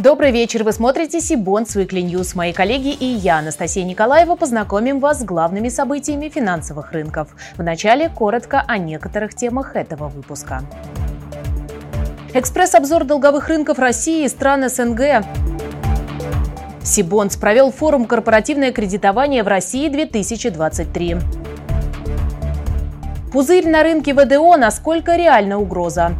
Добрый вечер. Вы смотрите Сибон Weekly News. Мои коллеги и я, Анастасия Николаева, познакомим вас с главными событиями финансовых рынков. Вначале коротко о некоторых темах этого выпуска. Экспресс-обзор долговых рынков России и стран СНГ. Сибонс провел форум «Корпоративное кредитование в России 2023». Пузырь на рынке ВДО. Насколько реальна угроза?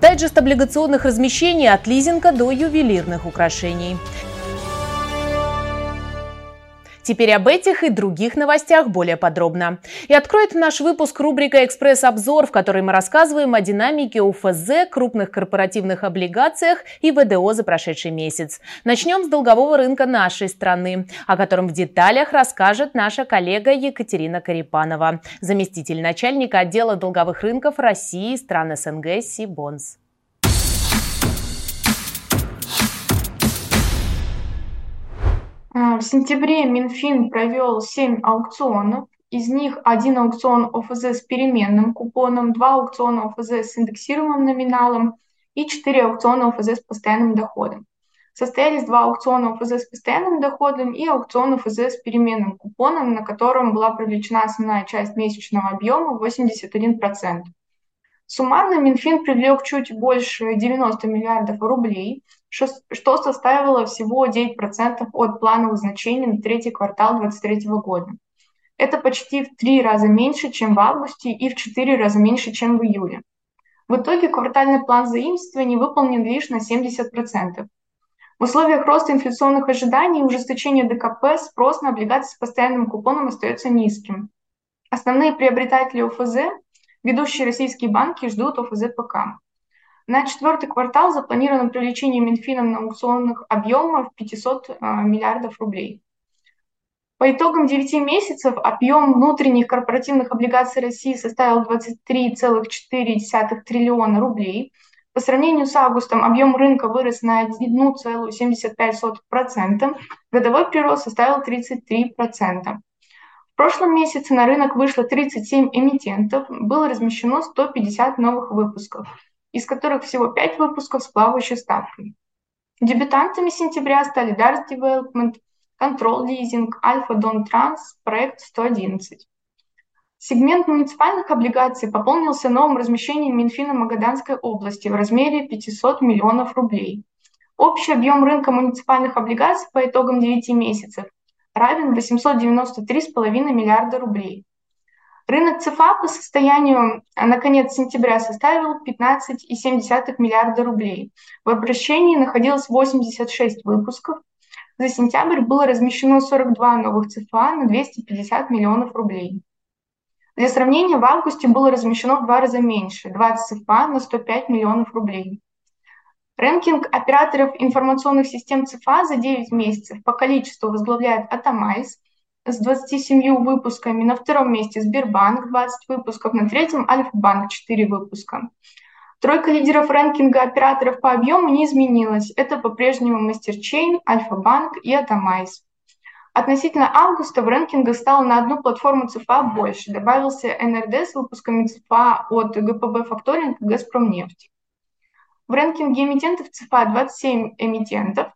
Дайджест облигационных размещений от лизинга до ювелирных украшений. Теперь об этих и других новостях более подробно. И откроет наш выпуск рубрика «Экспресс-обзор», в которой мы рассказываем о динамике УФЗ, крупных корпоративных облигациях и ВДО за прошедший месяц. Начнем с долгового рынка нашей страны, о котором в деталях расскажет наша коллега Екатерина Карипанова, заместитель начальника отдела долговых рынков России стран СНГ Сибонс. В сентябре Минфин провел 7 аукционов. Из них один аукцион ОФЗ с переменным купоном, два аукциона ОФЗ с индексируемым номиналом и четыре аукциона ОФЗ с постоянным доходом. Состоялись два аукциона ОФЗ с постоянным доходом и аукцион ОФЗ с переменным купоном, на котором была привлечена основная часть месячного объема 81%. Суммарно Минфин привлек чуть больше 90 миллиардов рублей, что составило всего 9% от плановых значений на третий квартал 2023 года. Это почти в три раза меньше, чем в августе, и в четыре раза меньше, чем в июле. В итоге квартальный план заимствований выполнен лишь на 70%. В условиях роста инфляционных ожиданий и ужесточения ДКП спрос на облигации с постоянным купоном остается низким. Основные приобретатели ОФЗ Ведущие российские банки ждут ОФЗ ПК. На четвертый квартал запланировано привлечение Минфином на аукционных объемов 500 э, миллиардов рублей. По итогам 9 месяцев объем внутренних корпоративных облигаций России составил 23,4 триллиона рублей. По сравнению с августом объем рынка вырос на 1,75%, годовой прирост составил 33% прошлом месяце на рынок вышло 37 эмитентов, было размещено 150 новых выпусков, из которых всего 5 выпусков с плавающей ставкой. Дебютантами сентября стали Dars Development, Control Leasing, Alpha Don Trans, проект 111. Сегмент муниципальных облигаций пополнился новым размещением Минфина Магаданской области в размере 500 миллионов рублей. Общий объем рынка муниципальных облигаций по итогам 9 месяцев равен 893,5 миллиарда рублей. Рынок ЦФА по состоянию на конец сентября составил 15,7 миллиарда рублей. В обращении находилось 86 выпусков. За сентябрь было размещено 42 новых ЦФА на 250 миллионов рублей. Для сравнения, в августе было размещено в два раза меньше – 20 ЦФА на 105 миллионов рублей. Рэнкинг операторов информационных систем ЦФА за 9 месяцев по количеству возглавляет Атомайз с 27 выпусками, на втором месте Сбербанк 20 выпусков, на третьем Альфа-банк 4 выпуска. Тройка лидеров рэнкинга операторов по объему не изменилась. Это по-прежнему Мастерчейн, Альфа-банк и Атомайз. Относительно августа в рэнкингах стало на одну платформу ЦФА больше. Добавился НРД с выпусками ЦФА от ГПБ Факторинг и Газпромнефть. В рэнкинге эмитентов ЦФА 27 эмитентов.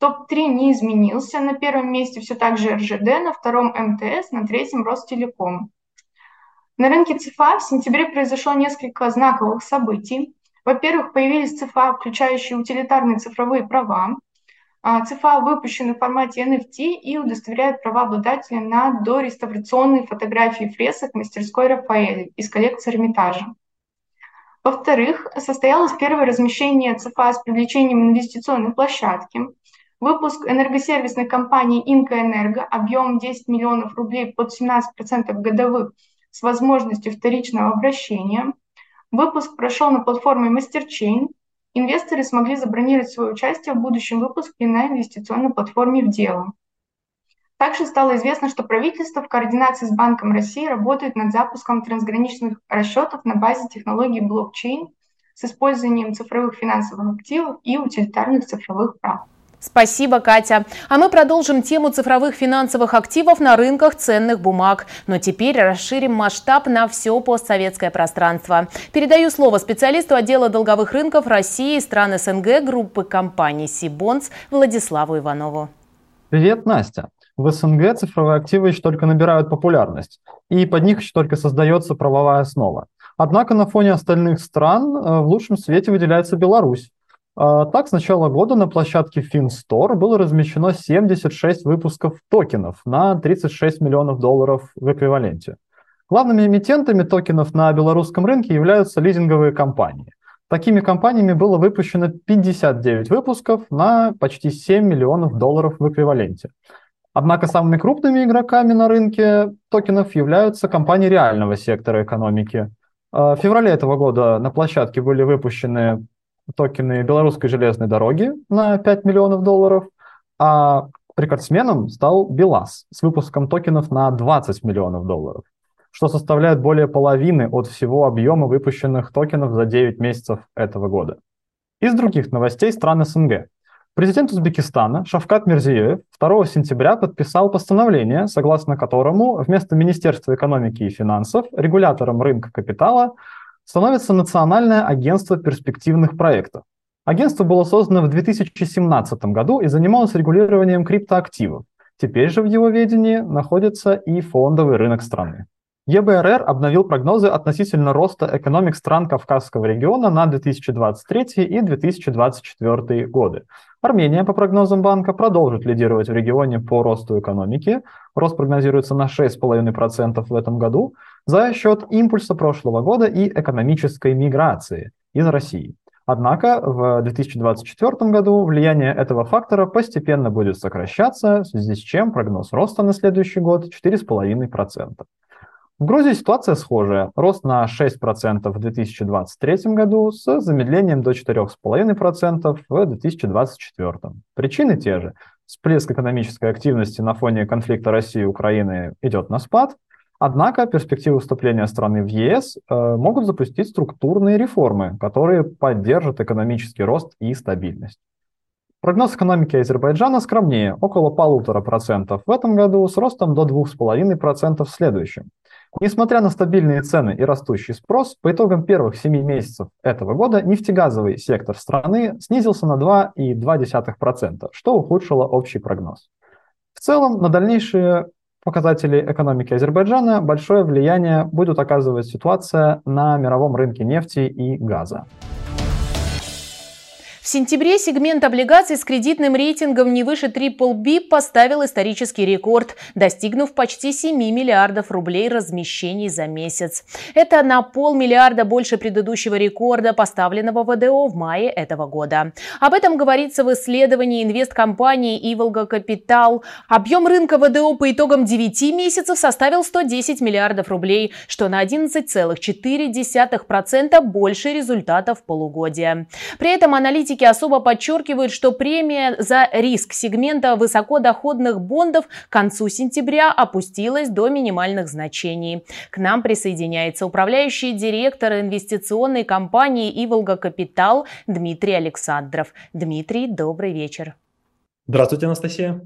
Топ-3 не изменился. На первом месте все так же РЖД, на втором МТС, на третьем Ростелеком. На рынке ЦФА в сентябре произошло несколько знаковых событий. Во-первых, появились ЦФА, включающие утилитарные цифровые права. А, ЦФА выпущены в формате NFT и удостоверяют права обладателя на дореставрационные фотографии фресок мастерской Рафаэль из коллекции Эрмитажа. Во-вторых, состоялось первое размещение ЦФА с привлечением инвестиционной площадки. Выпуск энергосервисной компании «Инкоэнерго» объем 10 миллионов рублей под 17% годовых с возможностью вторичного обращения. Выпуск прошел на платформе MasterChain. Инвесторы смогли забронировать свое участие в будущем выпуске на инвестиционной платформе в дело. Также стало известно, что правительство в координации с Банком России работает над запуском трансграничных расчетов на базе технологии блокчейн с использованием цифровых финансовых активов и утилитарных цифровых прав. Спасибо, Катя. А мы продолжим тему цифровых финансовых активов на рынках ценных бумаг. Но теперь расширим масштаб на все постсоветское пространство. Передаю слово специалисту отдела долговых рынков России и стран СНГ группы компаний Сибонс Владиславу Иванову. Привет, Настя. В СНГ цифровые активы еще только набирают популярность, и под них еще только создается правовая основа. Однако на фоне остальных стран э, в лучшем свете выделяется Беларусь, а, так, с начала года на площадке FinStore было размещено 76 выпусков токенов на 36 миллионов долларов в эквиваленте. Главными эмитентами токенов на белорусском рынке являются лизинговые компании. Такими компаниями было выпущено 59 выпусков на почти 7 миллионов долларов в эквиваленте. Однако самыми крупными игроками на рынке токенов являются компании реального сектора экономики. А, в феврале этого года на площадке были выпущены токены белорусской железной дороги на 5 миллионов долларов, а рекордсменом стал БелАЗ с выпуском токенов на 20 миллионов долларов, что составляет более половины от всего объема выпущенных токенов за 9 месяцев этого года. Из других новостей стран СНГ. Президент Узбекистана Шавкат Мирзиёев 2 сентября подписал постановление, согласно которому вместо Министерства экономики и финансов регулятором рынка капитала становится Национальное агентство перспективных проектов. Агентство было создано в 2017 году и занималось регулированием криптоактивов. Теперь же в его ведении находится и фондовый рынок страны. ЕБРР обновил прогнозы относительно роста экономик стран Кавказского региона на 2023 и 2024 годы. Армения, по прогнозам банка, продолжит лидировать в регионе по росту экономики. Рост прогнозируется на 6,5% в этом году за счет импульса прошлого года и экономической миграции из России. Однако в 2024 году влияние этого фактора постепенно будет сокращаться, в связи с чем прогноз роста на следующий год 4,5%. В Грузии ситуация схожая. Рост на 6% в 2023 году с замедлением до 4,5% в 2024. Причины те же. Всплеск экономической активности на фоне конфликта России и Украины идет на спад, однако перспективы вступления страны в ЕС э, могут запустить структурные реформы, которые поддержат экономический рост и стабильность. Прогноз экономики Азербайджана скромнее, около полутора процентов в этом году с ростом до 2,5% в следующем. Несмотря на стабильные цены и растущий спрос, по итогам первых 7 месяцев этого года нефтегазовый сектор страны снизился на 2,2%, что ухудшило общий прогноз. В целом, на дальнейшие показатели экономики Азербайджана большое влияние будет оказывать ситуация на мировом рынке нефти и газа. В сентябре сегмент облигаций с кредитным рейтингом не выше BBB поставил исторический рекорд, достигнув почти 7 миллиардов рублей размещений за месяц. Это на полмиллиарда больше предыдущего рекорда, поставленного ВДО в мае этого года. Об этом говорится в исследовании инвесткомпании «Иволга Капитал». Объем рынка ВДО по итогам 9 месяцев составил 110 миллиардов рублей, что на 11,4% больше результатов полугодия. При этом аналитики аналитики особо подчеркивают, что премия за риск сегмента высокодоходных бондов к концу сентября опустилась до минимальных значений. К нам присоединяется управляющий директор инвестиционной компании «Иволга Капитал» Дмитрий Александров. Дмитрий, добрый вечер. Здравствуйте, Анастасия.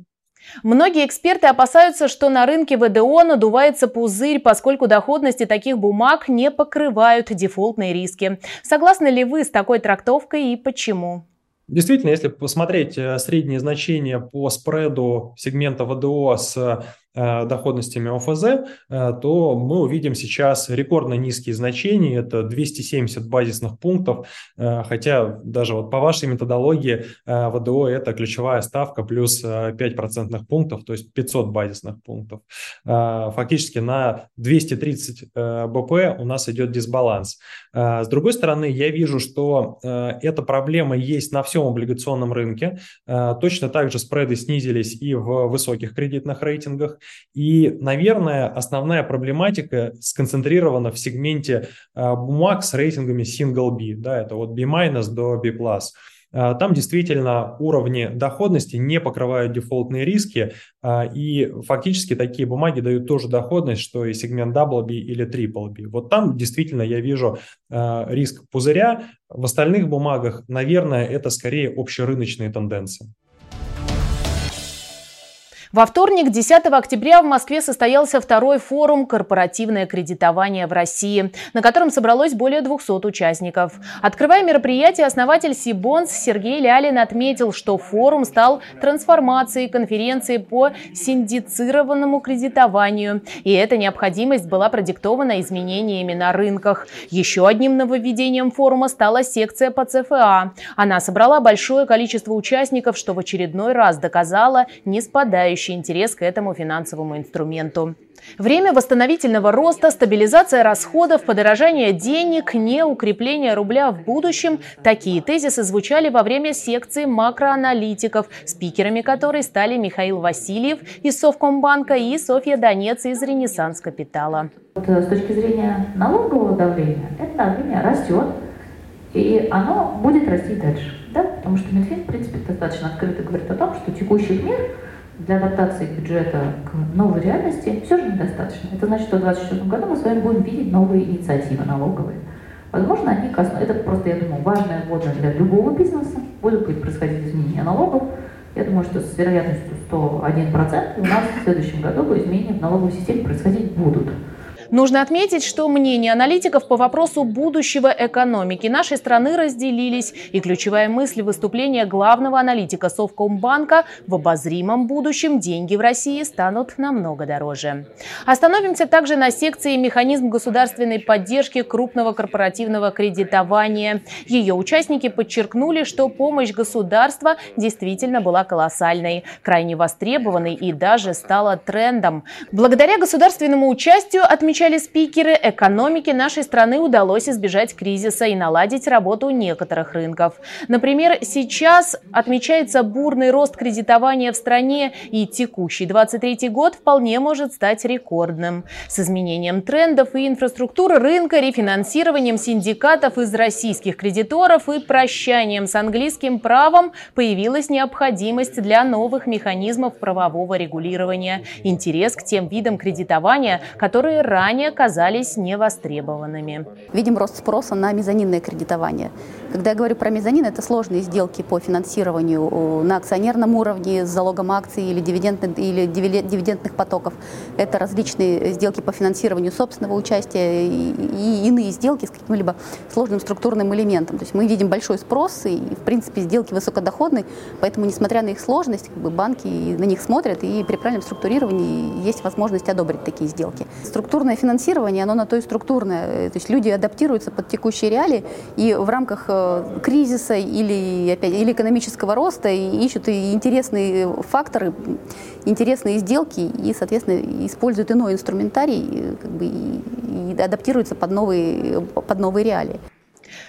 Многие эксперты опасаются, что на рынке ВДО надувается пузырь, поскольку доходности таких бумаг не покрывают дефолтные риски. Согласны ли вы с такой трактовкой и почему? Действительно, если посмотреть э, средние значения по спреду сегмента ВДО с доходностями ОФЗ, э, то мы увидим сейчас рекордно низкие значения, это 270 базисных пунктов, э, хотя даже вот по вашей методологии ВДО это ключевая ставка плюс 5 процентных пунктов, то есть 500 базисных пунктов. Фактически на 230 БП у нас идет дисбаланс. С другой стороны, я вижу, что эта проблема есть на всем облигационном рынке. Точно так же спреды снизились и в высоких кредитных рейтингах. И, наверное, основная проблематика сконцентрирована в сегменте а, бумаг с рейтингами single B. Да, это вот B- до B+. А, там действительно уровни доходности не покрывают дефолтные риски, а, и фактически такие бумаги дают тоже доходность, что и сегмент Double B или Triple B. Вот там действительно я вижу риск пузыря. В остальных бумагах, наверное, это скорее общерыночные тенденции. Во вторник, 10 октября, в Москве состоялся второй форум «Корпоративное кредитование в России», на котором собралось более 200 участников. Открывая мероприятие, основатель Сибонс Сергей Лялин отметил, что форум стал трансформацией конференции по синдицированному кредитованию. И эта необходимость была продиктована изменениями на рынках. Еще одним нововведением форума стала секция по ЦФА. Она собрала большое количество участников, что в очередной раз доказала не спадающий нарастающий интерес к этому финансовому инструменту. Время восстановительного роста, стабилизация расходов, подорожание денег, не укрепление рубля в будущем – такие тезисы звучали во время секции макроаналитиков, спикерами которой стали Михаил Васильев из Совкомбанка и Софья Донец из Ренессанс Капитала. С точки зрения налогового давления, это давление растет, и оно будет расти дальше. Да? Потому что Минфин, в принципе, достаточно открыто говорит о том, что текущих мер – для адаптации бюджета к новой реальности все же недостаточно. Это значит, что в 2024 году мы с вами будем видеть новые инициативы налоговые. Возможно, они коснутся, это просто, я думаю, важная вводная для любого бизнеса, будут происходить изменения налогов. Я думаю, что с вероятностью 101% у нас в следующем году изменения в налоговой системе происходить будут. Нужно отметить, что мнения аналитиков по вопросу будущего экономики нашей страны разделились, и ключевая мысль выступления главного аналитика Совкомбанка в обозримом будущем деньги в России станут намного дороже. Остановимся также на секции «Механизм государственной поддержки крупного корпоративного кредитования». Ее участники подчеркнули, что помощь государства действительно была колоссальной, крайне востребованной и даже стала трендом. Благодаря государственному участию отмечают отмечали спикеры, экономике нашей страны удалось избежать кризиса и наладить работу некоторых рынков. Например, сейчас отмечается бурный рост кредитования в стране, и текущий 23 год вполне может стать рекордным. С изменением трендов и инфраструктуры рынка, рефинансированием синдикатов из российских кредиторов и прощанием с английским правом появилась необходимость для новых механизмов правового регулирования. Интерес к тем видам кредитования, которые ранее ранее казались невостребованными. Видим рост спроса на мезонинное кредитование. Когда я говорю про мезонин, это сложные сделки по финансированию на акционерном уровне с залогом акций или, дивидендных, или дивидендных потоков. Это различные сделки по финансированию собственного участия и иные сделки с каким-либо сложным структурным элементом. То есть мы видим большой спрос и, в принципе, сделки высокодоходные, поэтому, несмотря на их сложность, как бы банки на них смотрят, и при правильном структурировании есть возможность одобрить такие сделки. Структурное финансирование, оно на то и структурное. То есть люди адаптируются под текущие реалии и в рамках э, кризиса или, опять, или экономического роста и ищут и интересные факторы, интересные сделки и, соответственно, используют иной инструментарий э, как бы, и, и адаптируются под новые, под новые реалии.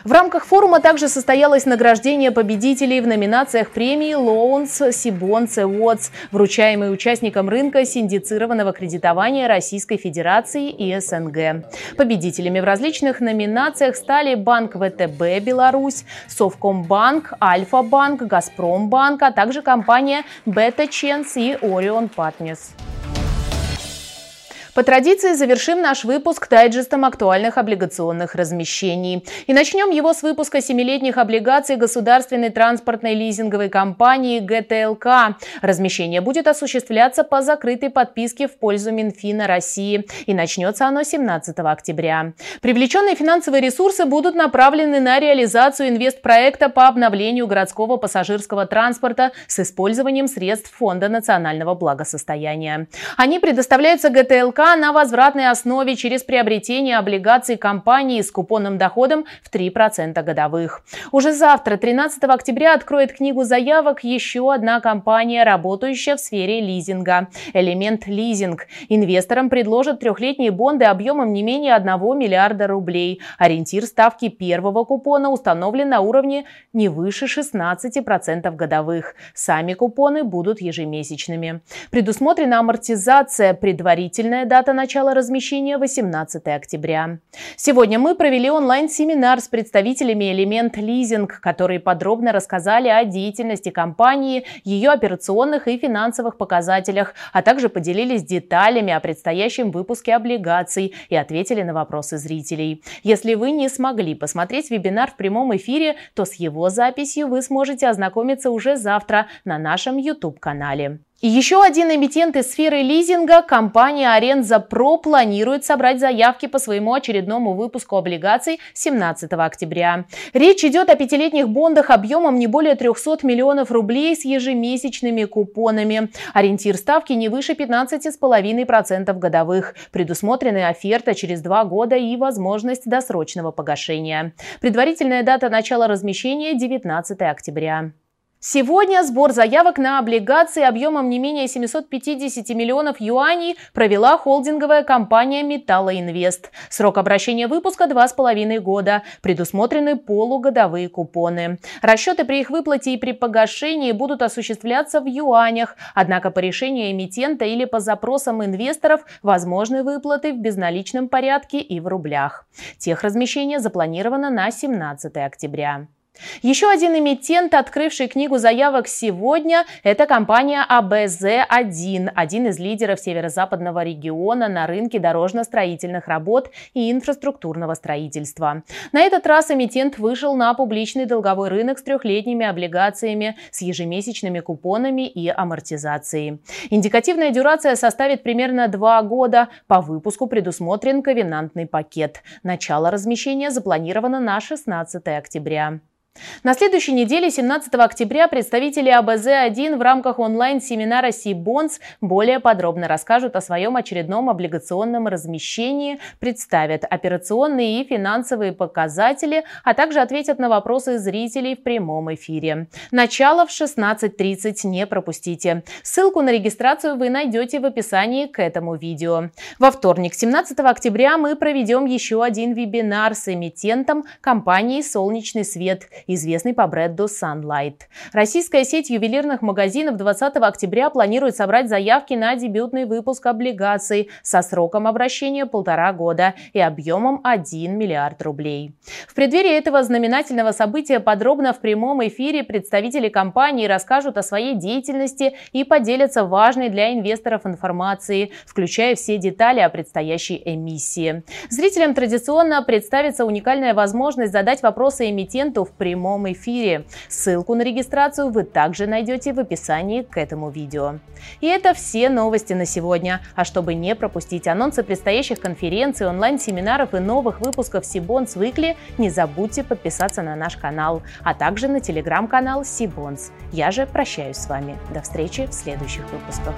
В рамках форума также состоялось награждение победителей в номинациях премии Loans Сибонс Awards, вручаемые участникам рынка синдицированного кредитования Российской Федерации и СНГ. Победителями в различных номинациях стали Банк ВТБ Беларусь, Совкомбанк, Альфа-банк, Газпромбанк, а также компания Бета Ченс и Орион Партнерс. По традиции завершим наш выпуск дайджестом актуальных облигационных размещений. И начнем его с выпуска семилетних облигаций государственной транспортной лизинговой компании ГТЛК. Размещение будет осуществляться по закрытой подписке в пользу Минфина России. И начнется оно 17 октября. Привлеченные финансовые ресурсы будут направлены на реализацию инвестпроекта по обновлению городского пассажирского транспорта с использованием средств Фонда национального благосостояния. Они предоставляются ГТЛК на возвратной основе через приобретение облигаций компании с купонным доходом в 3% годовых. Уже завтра, 13 октября, откроет книгу заявок еще одна компания, работающая в сфере лизинга – Элемент Лизинг. Инвесторам предложат трехлетние бонды объемом не менее 1 миллиарда рублей. Ориентир ставки первого купона установлен на уровне не выше 16% годовых. Сами купоны будут ежемесячными. Предусмотрена амортизация, предварительная дата начала размещения 18 октября. Сегодня мы провели онлайн-семинар с представителями Элемент Лизинг, которые подробно рассказали о деятельности компании, ее операционных и финансовых показателях, а также поделились деталями о предстоящем выпуске облигаций и ответили на вопросы зрителей. Если вы не смогли посмотреть вебинар в прямом эфире, то с его записью вы сможете ознакомиться уже завтра на нашем YouTube-канале. Еще один эмитент из сферы лизинга, компания Аренза Про, планирует собрать заявки по своему очередному выпуску облигаций 17 октября. Речь идет о пятилетних бондах объемом не более 300 миллионов рублей с ежемесячными купонами. Ориентир ставки не выше 15,5% годовых. Предусмотрены оферта через два года и возможность досрочного погашения. Предварительная дата начала размещения 19 октября. Сегодня сбор заявок на облигации объемом не менее 750 миллионов юаней провела холдинговая компания «Металлоинвест». Срок обращения выпуска – 2,5 года. Предусмотрены полугодовые купоны. Расчеты при их выплате и при погашении будут осуществляться в юанях. Однако по решению эмитента или по запросам инвесторов возможны выплаты в безналичном порядке и в рублях. Техразмещение запланировано на 17 октября. Еще один эмитент, открывший книгу заявок сегодня, это компания АБЗ-1, один из лидеров северо-западного региона на рынке дорожно-строительных работ и инфраструктурного строительства. На этот раз эмитент вышел на публичный долговой рынок с трехлетними облигациями, с ежемесячными купонами и амортизацией. Индикативная дюрация составит примерно два года. По выпуску предусмотрен ковенантный пакет. Начало размещения запланировано на 16 октября. На следующей неделе, 17 октября, представители АБЗ-1 в рамках онлайн-семинара Сибонс более подробно расскажут о своем очередном облигационном размещении, представят операционные и финансовые показатели, а также ответят на вопросы зрителей в прямом эфире. Начало в 16.30 не пропустите. Ссылку на регистрацию вы найдете в описании к этому видео. Во вторник, 17 октября, мы проведем еще один вебинар с эмитентом компании «Солнечный свет» известный по бренду Sunlight. Российская сеть ювелирных магазинов 20 октября планирует собрать заявки на дебютный выпуск облигаций со сроком обращения полтора года и объемом 1 миллиард рублей. В преддверии этого знаменательного события подробно в прямом эфире представители компании расскажут о своей деятельности и поделятся важной для инвесторов информацией, включая все детали о предстоящей эмиссии. Зрителям традиционно представится уникальная возможность задать вопросы эмитенту в прямом прямом эфире. Ссылку на регистрацию вы также найдете в описании к этому видео. И это все новости на сегодня. А чтобы не пропустить анонсы предстоящих конференций, онлайн-семинаров и новых выпусков Сибонс Выкли, не забудьте подписаться на наш канал, а также на телеграм-канал Сибонс. Я же прощаюсь с вами. До встречи в следующих выпусках.